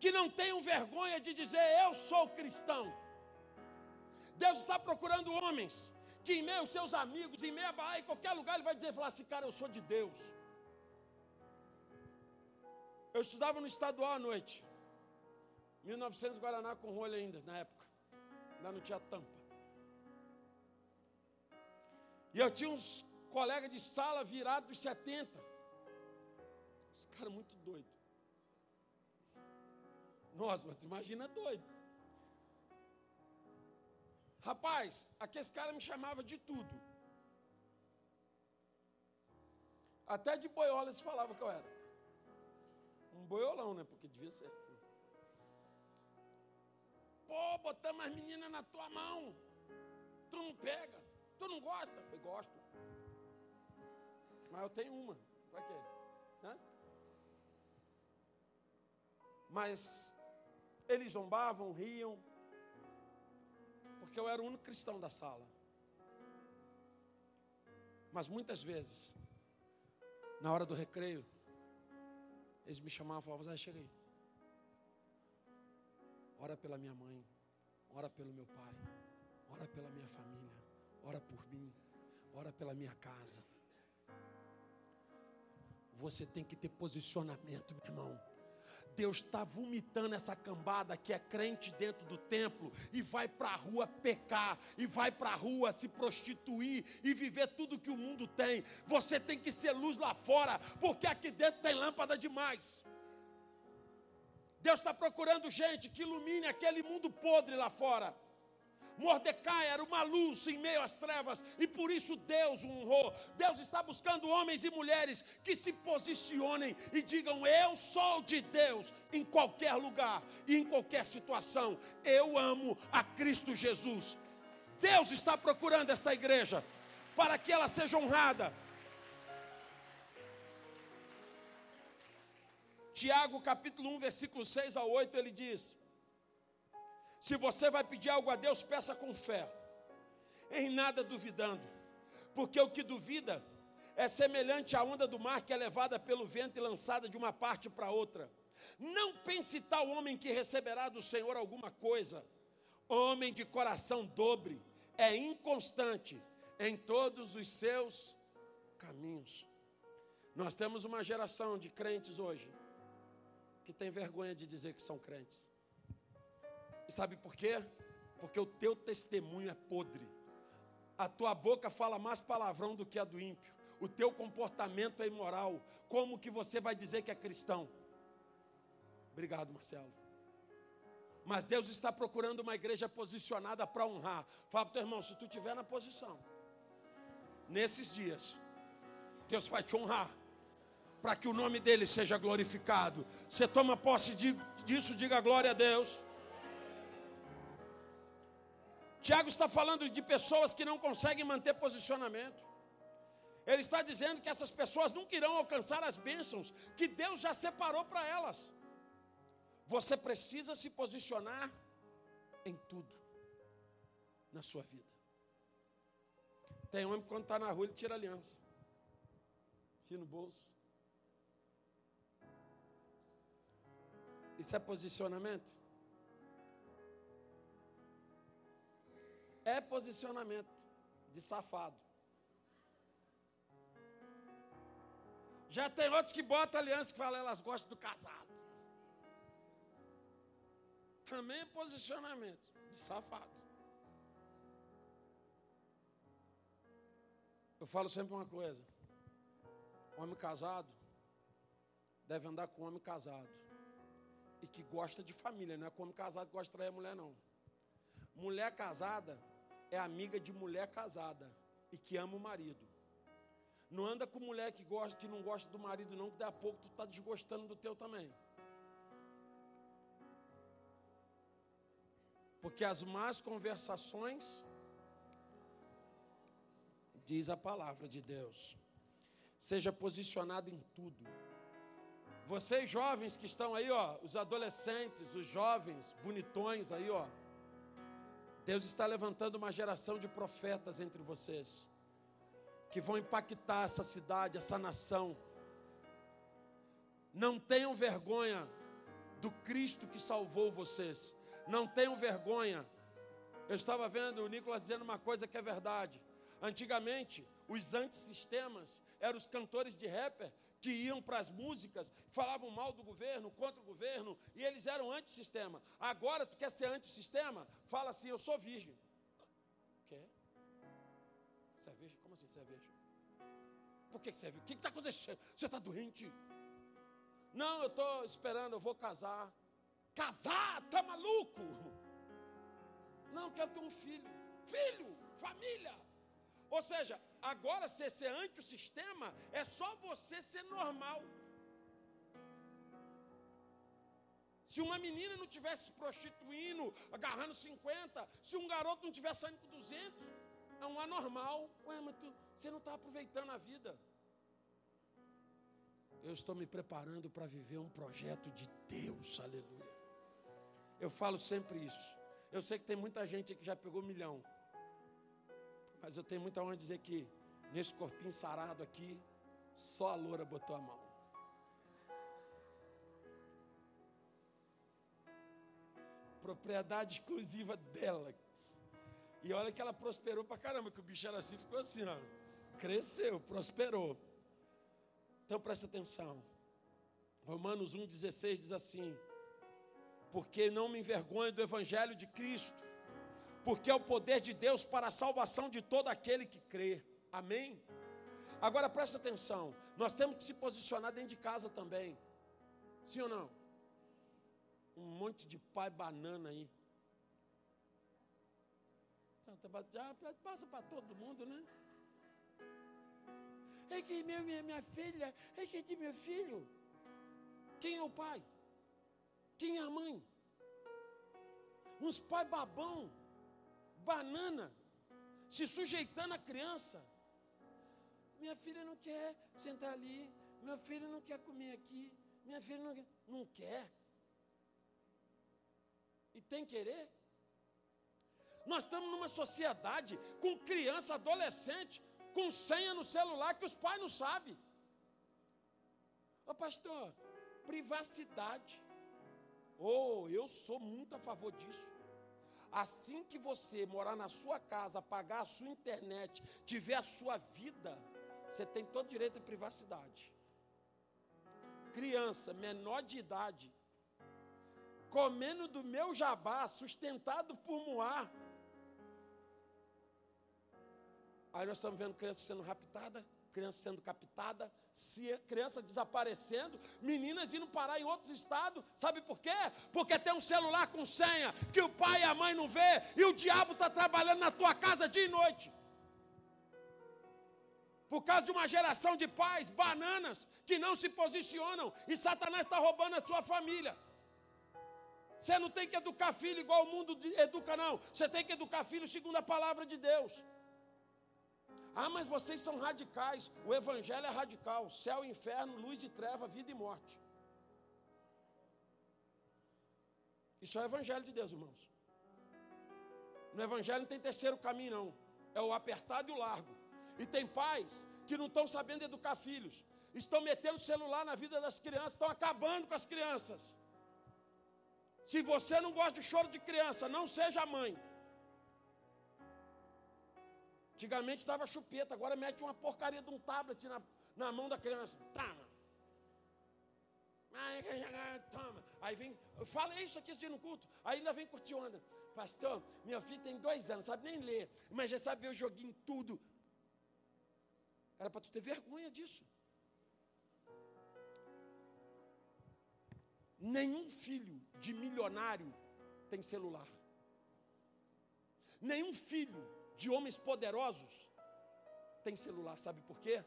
que não tenham vergonha de dizer eu sou cristão. Deus está procurando homens que em meio aos seus amigos, em meio a Bahia, em qualquer lugar, ele vai dizer, falar assim, cara, eu sou de Deus. Eu estudava no estadual à noite. 1900 Guaraná com rolha ainda, na época. Ainda não tinha tampa. E eu tinha uns colegas de sala virados dos 70. Os caras muito doidos. Nossa, mas tu imagina doido. Rapaz, aqueles caras me chamavam de tudo. Até de boiola eles falavam que eu era. Um boiolão, né? Porque devia ser. Pô, botamos as meninas na tua mão. Tu não pega. Tu não gosta? Eu falei, gosto. Mas eu tenho uma. Pra quê? Né? Mas eles zombavam, riam, porque eu era o único cristão da sala. Mas muitas vezes, na hora do recreio, eles me chamavam e falavam, Zé, chega aí. Ora pela minha mãe, ora pelo meu pai, ora pela minha família, ora por mim, ora pela minha casa. Você tem que ter posicionamento, meu irmão. Deus está vomitando essa cambada que é crente dentro do templo e vai para a rua pecar, e vai para a rua se prostituir e viver tudo que o mundo tem. Você tem que ser luz lá fora, porque aqui dentro tem lâmpada demais. Deus está procurando gente que ilumine aquele mundo podre lá fora. Mordecai era uma luz em meio às trevas e por isso Deus o honrou. Deus está buscando homens e mulheres que se posicionem e digam: Eu sou de Deus em qualquer lugar e em qualquer situação. Eu amo a Cristo Jesus. Deus está procurando esta igreja para que ela seja honrada. Tiago capítulo 1, versículo 6 a 8, ele diz: se você vai pedir algo a Deus, peça com fé, em nada duvidando, porque o que duvida é semelhante à onda do mar que é levada pelo vento e lançada de uma parte para outra. Não pense tal homem que receberá do Senhor alguma coisa. Homem de coração dobre, é inconstante em todos os seus caminhos. Nós temos uma geração de crentes hoje que tem vergonha de dizer que são crentes. E sabe por quê? Porque o teu testemunho é podre. A tua boca fala mais palavrão do que a do ímpio. O teu comportamento é imoral. Como que você vai dizer que é cristão? Obrigado, Marcelo. Mas Deus está procurando uma igreja posicionada para honrar. Fala para o teu irmão, se tu estiver na posição, nesses dias, Deus vai te honrar. Para que o nome dele seja glorificado. Você toma posse disso, diga glória a Deus. Tiago está falando de pessoas que não conseguem manter posicionamento. Ele está dizendo que essas pessoas nunca irão alcançar as bênçãos que Deus já separou para elas. Você precisa se posicionar em tudo na sua vida. Tem homem que quando está na rua ele tira aliança. Enfia no bolso. Isso é posicionamento? É posicionamento de safado. Já tem outros que botam aliança que falam, elas gostam do casado. Também é posicionamento de safado. Eu falo sempre uma coisa: homem casado deve andar com homem casado e que gosta de família, não é com homem casado que gosta de trair a mulher, não. Mulher casada é amiga de mulher casada e que ama o marido. Não anda com mulher que gosta, que não gosta do marido, não, que daqui a pouco tu está desgostando do teu também. Porque as más conversações, diz a palavra de Deus, seja posicionado em tudo. Vocês jovens que estão aí, ó, os adolescentes, os jovens, bonitões aí, ó. Deus está levantando uma geração de profetas entre vocês, que vão impactar essa cidade, essa nação. Não tenham vergonha do Cristo que salvou vocês. Não tenham vergonha. Eu estava vendo o Nicolas dizendo uma coisa que é verdade. Antigamente, os antissistemas eram os cantores de rapper que iam para as músicas, falavam mal do governo, contra o governo, e eles eram antissistema. Agora, tu quer ser antissistema? Fala assim, eu sou virgem. Quer? Você é virgem? Como assim você é virgem? Por que você é virgem? O que está acontecendo? Você está doente? Não, eu estou esperando, eu vou casar. Casar? Tá maluco? Não, quero ter um filho. Filho, família. Ou seja, agora ser, ser anti o sistema é só você ser normal. Se uma menina não tivesse se prostituindo, agarrando 50, se um garoto não tivesse saindo com 200, é um anormal. Ué, mas tu, você não está aproveitando a vida. Eu estou me preparando para viver um projeto de Deus, aleluia. Eu falo sempre isso. Eu sei que tem muita gente que já pegou um milhão. Mas eu tenho muita honra de dizer que nesse corpinho sarado aqui, só a loura botou a mão. Propriedade exclusiva dela. E olha que ela prosperou pra caramba, que o bicho era assim, ficou assim, ó. Cresceu, prosperou. Então presta atenção. Romanos 1,16 diz assim: Porque não me envergonho do Evangelho de Cristo porque é o poder de Deus para a salvação de todo aquele que crê. Amém? Agora presta atenção, nós temos que se posicionar dentro de casa também. Sim ou não? Um monte de pai banana aí. Já passa para todo mundo, né? É que minha, minha, minha filha, é que de meu filho. Quem é o pai? Quem é a mãe? Uns pai babão banana, se sujeitando à criança. Minha filha não quer sentar ali, meu filho não quer comer aqui, minha filha não quer. Não quer. E tem querer? Nós estamos numa sociedade com criança, adolescente, com senha no celular que os pais não sabem. Ô pastor, privacidade. Oh, eu sou muito a favor disso. Assim que você morar na sua casa, pagar a sua internet, tiver a sua vida, você tem todo direito à privacidade. Criança, menor de idade, comendo do meu jabá, sustentado por Moá. Aí nós estamos vendo criança sendo raptada, criança sendo captada, criança desaparecendo, meninas indo parar em outros estados, sabe por quê? Porque tem um celular com senha que o pai e a mãe não vê e o diabo está trabalhando na tua casa dia e noite. Por causa de uma geração de pais bananas que não se posicionam e Satanás está roubando a sua família. Você não tem que educar filho igual o mundo educa, não. Você tem que educar filho segundo a palavra de Deus. Ah, mas vocês são radicais. O Evangelho é radical: céu, inferno, luz e treva, vida e morte. Isso é o Evangelho de Deus, irmãos. No Evangelho não tem terceiro caminho, não. É o apertado e o largo. E tem pais que não estão sabendo educar filhos. Estão metendo celular na vida das crianças, estão acabando com as crianças. Se você não gosta de choro de criança, não seja mãe. Antigamente dava chupeta, agora mete uma porcaria de um tablet na, na mão da criança. Toma. Toma. Aí vem, fala isso aqui esse no culto. Aí ainda vem curtir onda. Pastor, minha filha tem dois anos, sabe nem ler, mas já sabe ver o joguinho tudo. Era para tu ter vergonha disso. Nenhum filho de milionário tem celular. Nenhum filho de homens poderosos tem celular, sabe por quê?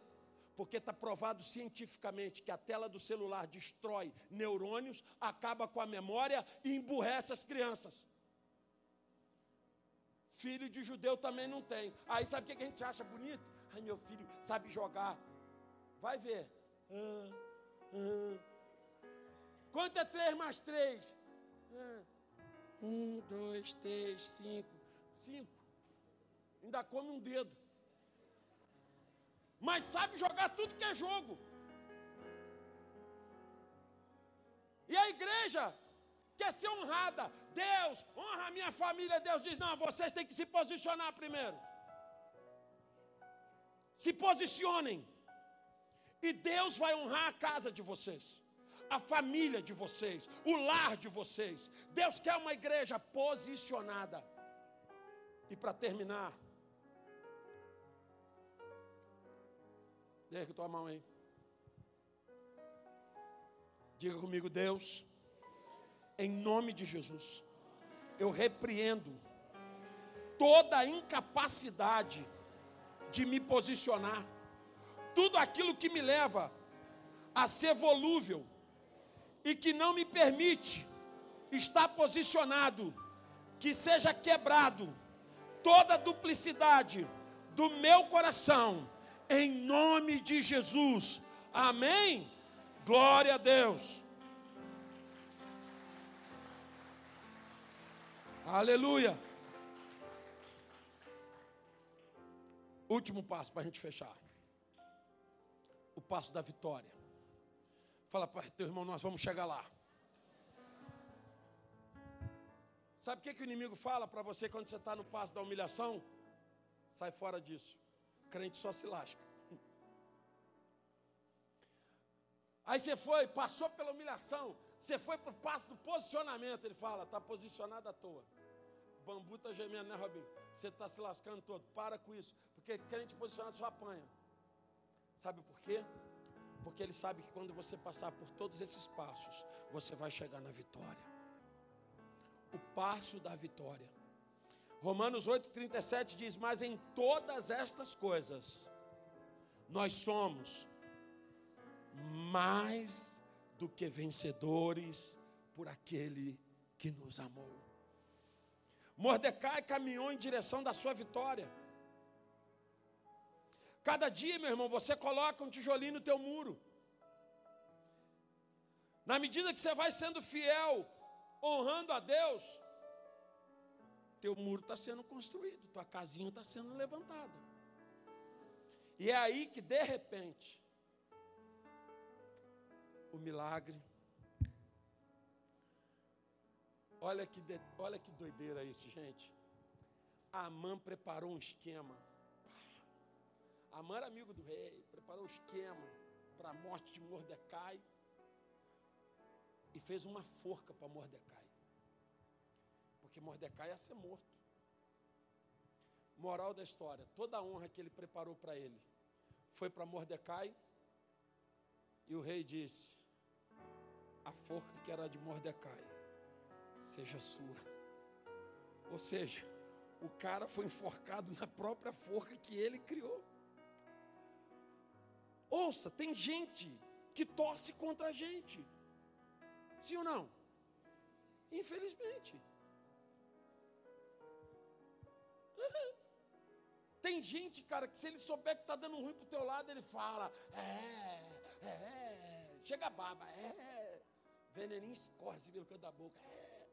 Porque está provado cientificamente que a tela do celular destrói neurônios, acaba com a memória e emburrece as crianças. Filho de judeu também não tem. Aí sabe o que a gente acha bonito? Ai, meu filho sabe jogar. Vai ver. Ah, ah. Quanto é três mais três? Ah. Um, dois, três, cinco. Cinco. Ainda come um dedo. Mas sabe jogar tudo que é jogo. E a igreja quer ser honrada. Deus, honra a minha família. Deus diz: não, vocês têm que se posicionar primeiro. Se posicionem. E Deus vai honrar a casa de vocês, a família de vocês, o lar de vocês. Deus quer uma igreja posicionada. E para terminar, Deixa tua mão aí. Diga comigo, Deus, em nome de Jesus, eu repreendo toda a incapacidade de me posicionar, tudo aquilo que me leva a ser volúvel e que não me permite estar posicionado, que seja quebrado toda a duplicidade do meu coração em nome de Jesus. Amém? Glória a Deus. Aleluia. Último passo para a gente fechar. O passo da vitória. Fala para teu irmão, nós vamos chegar lá. Sabe o que, que o inimigo fala para você quando você está no passo da humilhação? Sai fora disso crente só se lasca. Aí você foi, passou pela humilhação, você foi para o passo do posicionamento. Ele fala, está posicionado à toa. O bambu está gemendo, né, Robinho? Você está se lascando todo. Para com isso. Porque crente posicionado só apanha. Sabe por quê? Porque ele sabe que quando você passar por todos esses passos, você vai chegar na vitória. O passo da vitória. Romanos 8,37 diz: Mas em todas estas coisas, nós somos mais do que vencedores por aquele que nos amou. Mordecai caminhou em direção da sua vitória. Cada dia, meu irmão, você coloca um tijolinho no teu muro. Na medida que você vai sendo fiel, honrando a Deus, teu muro está sendo construído, tua casinha está sendo levantada. E é aí que de repente o milagre. Olha que, de, olha que doideira isso, gente. A Amã preparou um esquema. Amã era amigo do rei, preparou um esquema para a morte de Mordecai e fez uma forca para Mordecai porque Mordecai ia ser morto. Moral da história: toda a honra que ele preparou para ele foi para Mordecai, e o rei disse: A forca que era de Mordecai, seja sua. Ou seja, o cara foi enforcado na própria forca que ele criou. Ouça, tem gente que torce contra a gente. Sim ou não? Infelizmente. Tem gente, cara, que se ele souber que está dando ruim pro teu lado, ele fala, é, é, chega a baba, é, veneninho escorre assim pelo canto da boca, é.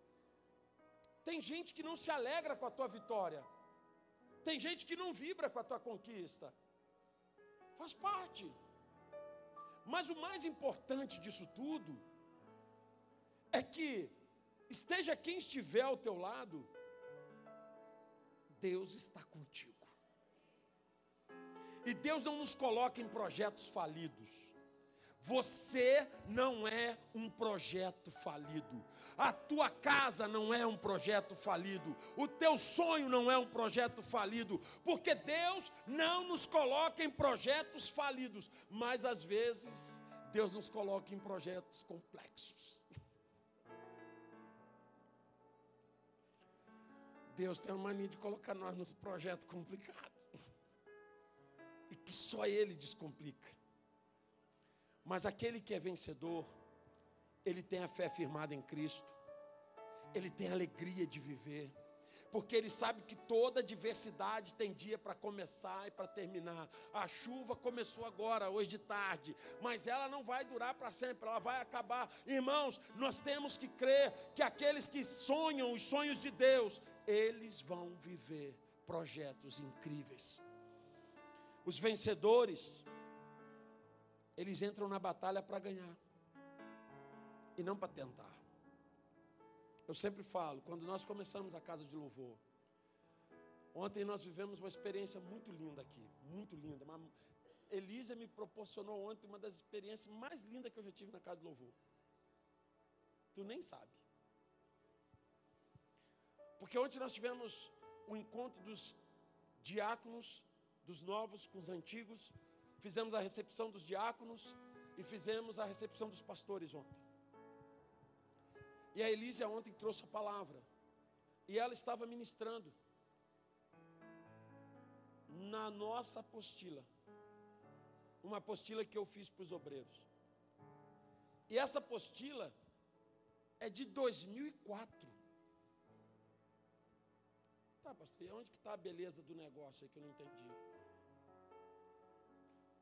Tem gente que não se alegra com a tua vitória. Tem gente que não vibra com a tua conquista. Faz parte. Mas o mais importante disso tudo é que esteja quem estiver ao teu lado, Deus está contigo. E Deus não nos coloca em projetos falidos. Você não é um projeto falido. A tua casa não é um projeto falido. O teu sonho não é um projeto falido. Porque Deus não nos coloca em projetos falidos. Mas às vezes, Deus nos coloca em projetos complexos. Deus tem uma mania de colocar nós nos projetos complicados. E que só Ele descomplica. Mas aquele que é vencedor, ele tem a fé firmada em Cristo, ele tem alegria de viver. porque ele sabe que toda diversidade tem dia para começar e para terminar. A chuva começou agora, hoje de tarde, mas ela não vai durar para sempre, ela vai acabar. Irmãos, nós temos que crer que aqueles que sonham os sonhos de Deus, eles vão viver projetos incríveis. Os vencedores, eles entram na batalha para ganhar e não para tentar. Eu sempre falo, quando nós começamos a casa de louvor, ontem nós vivemos uma experiência muito linda aqui, muito linda. Elisa me proporcionou ontem uma das experiências mais lindas que eu já tive na casa de louvor. Tu nem sabe. Porque ontem nós tivemos o encontro dos diáconos, dos novos com os antigos, fizemos a recepção dos diáconos e fizemos a recepção dos pastores ontem. E a Elísia ontem trouxe a palavra. E ela estava ministrando na nossa apostila. Uma apostila que eu fiz para os obreiros. E essa apostila é de 2004. Tá, pastor, e onde que está a beleza do negócio aí que eu não entendi?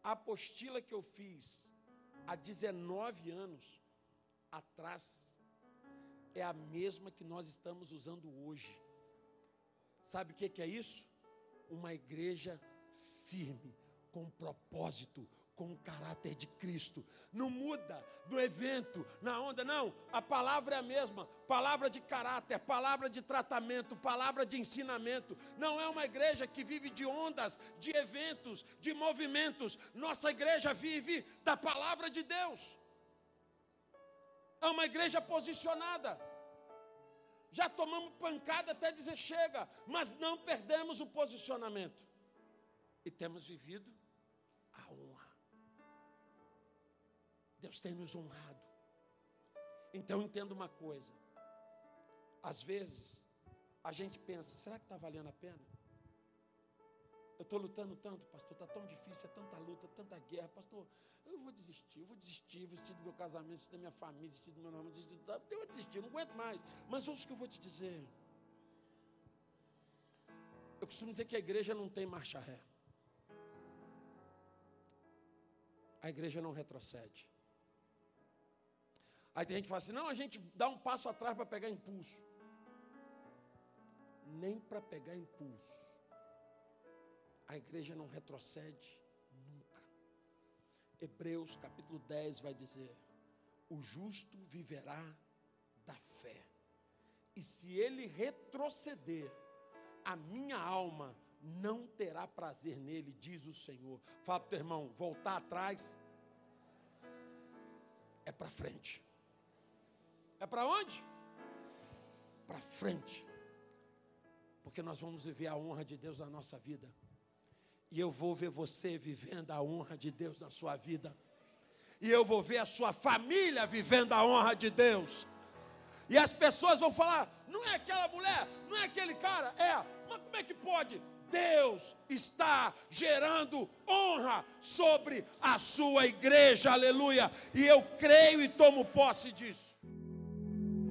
A apostila que eu fiz há 19 anos atrás é a mesma que nós estamos usando hoje. Sabe o que é isso? Uma igreja firme, com propósito, com o caráter de Cristo. Não muda no evento, na onda, não. A palavra é a mesma, palavra de caráter, palavra de tratamento, palavra de ensinamento. Não é uma igreja que vive de ondas, de eventos, de movimentos. Nossa igreja vive da palavra de Deus. É uma igreja posicionada. Já tomamos pancada até dizer chega, mas não perdemos o posicionamento. E temos vivido a honra. Deus tem nos honrado. Então entenda uma coisa. Às vezes, a gente pensa: será que está valendo a pena? Eu estou lutando tanto, pastor, está tão difícil, é tanta luta, tanta guerra, pastor. Eu vou desistir, eu vou desistir, vou desistir do meu casamento, desistir da minha família, desistir do meu nome, desistir do... Eu vou desistir, não aguento mais. Mas ouça o que eu vou te dizer. Eu costumo dizer que a igreja não tem marcha ré. A igreja não retrocede. Aí tem gente que fala assim: não, a gente dá um passo atrás para pegar impulso. Nem para pegar impulso. A igreja não retrocede nunca. Hebreus capítulo 10 vai dizer: O justo viverá da fé. E se ele retroceder, a minha alma não terá prazer nele, diz o Senhor. Fala para o teu irmão, voltar atrás é para frente. É para onde? Para frente. Porque nós vamos viver a honra de Deus na nossa vida. E eu vou ver você vivendo a honra de Deus na sua vida. E eu vou ver a sua família vivendo a honra de Deus. E as pessoas vão falar: não é aquela mulher, não é aquele cara, é, mas como é que pode? Deus está gerando honra sobre a sua igreja, aleluia. E eu creio e tomo posse disso.